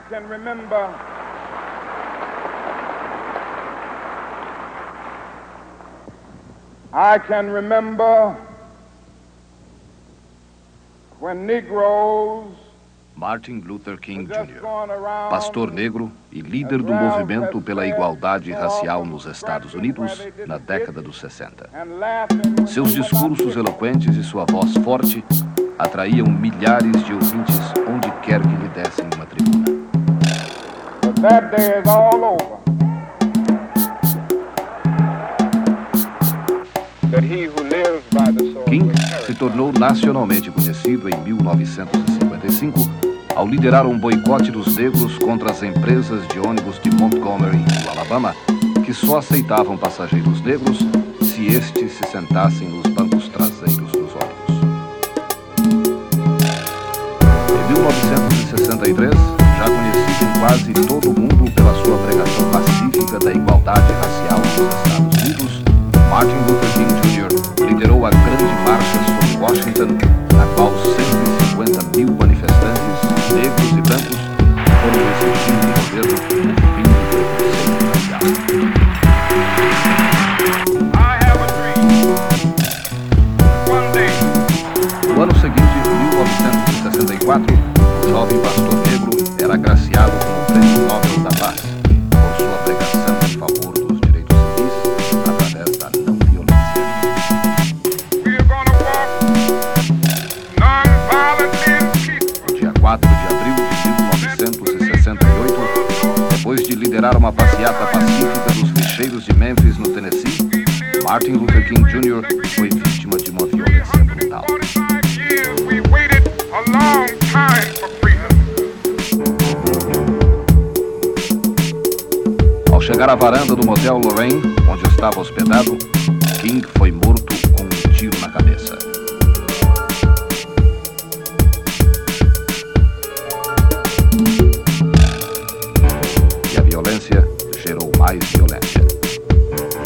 I can remember I can remember when Negroes Martin Luther King Jr., pastor negro e líder do movimento pela igualdade racial nos Estados Unidos na década dos 60. Seus discursos eloquentes e sua voz forte atraíam milhares de ouvintes onde quer que lhe dessem uma tribuna. King se tornou nacionalmente conhecido em 1955 ao liderar um boicote dos negros contra as empresas de ônibus de Montgomery, no Alabama, que só aceitavam passageiros negros se estes se sentassem nos bancos traseiros dos ônibus. Em 1963, já conhecido em quase todo o mundo pela sua pregação pacífica da igualdade racial nos Estados Unidos, Martin Luther King Jr. liderou a grande marcha sobre Washington, na qual 150 mil manifestantes negros e brancos foram exigindo do governo o fim do preconceito No ano seguinte, 1964, o jovem pastor liderar uma passeata pacífica dos lixeiros de Memphis, no Tennessee, Martin Luther King Jr. foi vítima de uma violência brutal. Ao chegar à varanda do motel Lorraine, onde estava hospedado, King foi morto mais violência.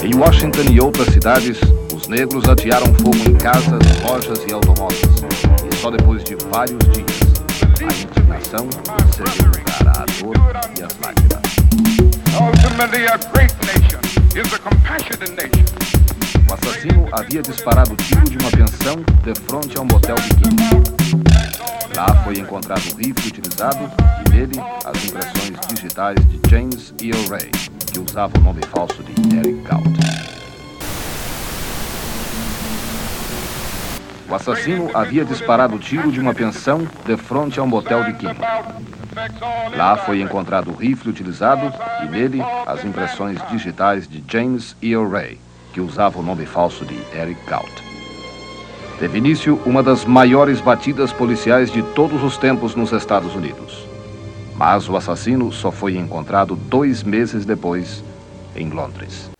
Em Washington e outras cidades, os negros atearam fogo em casas, lojas e automóveis. E só depois de vários dias, a indignação cedeu lugar à dor e às lágrimas. O assassino havia disparado tiro de uma pensão de frente a um motel de King. Lá foi encontrado o rifle utilizado e nele as impressões digitais de James E. Ray, que usava o nome falso de Eric Gaut. O assassino havia disparado tiro de uma pensão de frente a um motel de King. Lá foi encontrado o rifle utilizado e nele as impressões digitais de James E. Ray, que usava o nome falso de Eric Gaut. Teve início uma das maiores batidas policiais de todos os tempos nos Estados Unidos. Mas o assassino só foi encontrado dois meses depois em Londres.